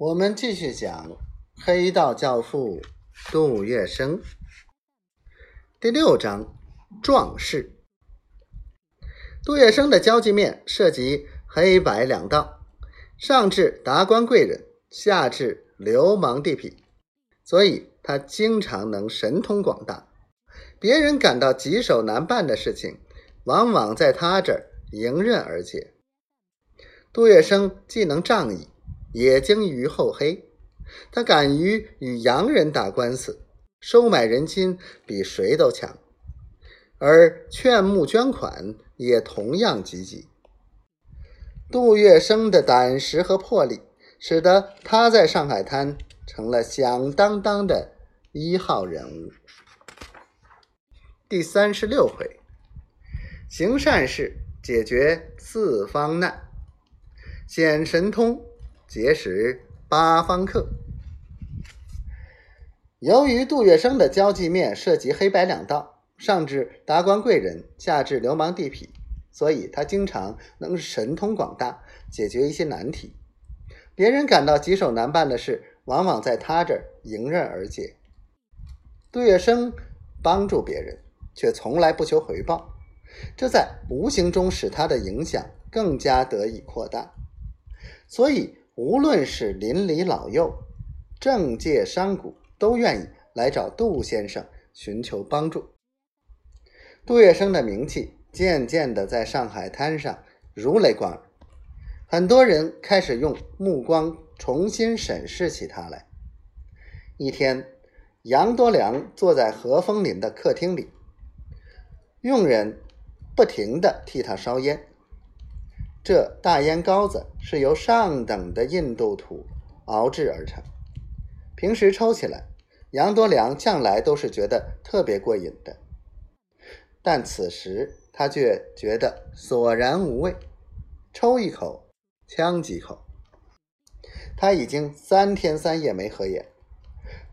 我们继续讲黑道教父杜月笙第六章壮士。杜月笙的交际面涉及黑白两道，上至达官贵人，下至流氓地痞，所以他经常能神通广大。别人感到棘手难办的事情，往往在他这儿迎刃而解。杜月笙既能仗义。也精于厚黑，他敢于与洋人打官司，收买人心比谁都强，而劝募捐款也同样积极。杜月笙的胆识和魄力，使得他在上海滩成了响当当的一号人物。第三十六回，行善事，解决四方难，显神通。结识八方客。由于杜月笙的交际面涉及黑白两道，上至达官贵人，下至流氓地痞，所以他经常能神通广大，解决一些难题。别人感到棘手难办的事，往往在他这儿迎刃而解。杜月笙帮助别人，却从来不求回报，这在无形中使他的影响更加得以扩大。所以。无论是邻里老幼、政界商贾，都愿意来找杜先生寻求帮助。杜月笙的名气渐渐的在上海滩上如雷贯耳，很多人开始用目光重新审视起他来。一天，杨多良坐在何风林的客厅里，佣人不停的替他烧烟。这大烟膏子是由上等的印度土熬制而成，平时抽起来，杨多良向来都是觉得特别过瘾的。但此时他却觉得索然无味，抽一口，呛几口。他已经三天三夜没合眼，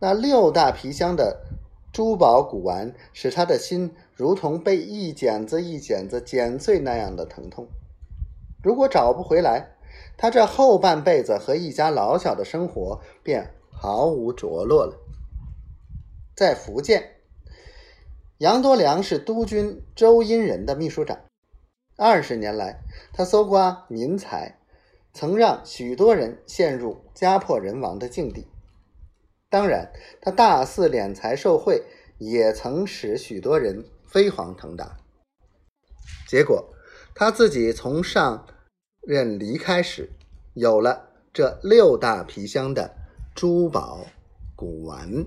那六大皮箱的珠宝古玩使他的心如同被一剪子一剪子剪碎那样的疼痛。如果找不回来，他这后半辈子和一家老小的生活便毫无着落了。在福建，杨多良是督军周荫人的秘书长，二十年来，他搜刮民财，曾让许多人陷入家破人亡的境地。当然，他大肆敛财受贿，也曾使许多人飞黄腾达。结果。他自己从上任离开时，有了这六大皮箱的珠宝古玩。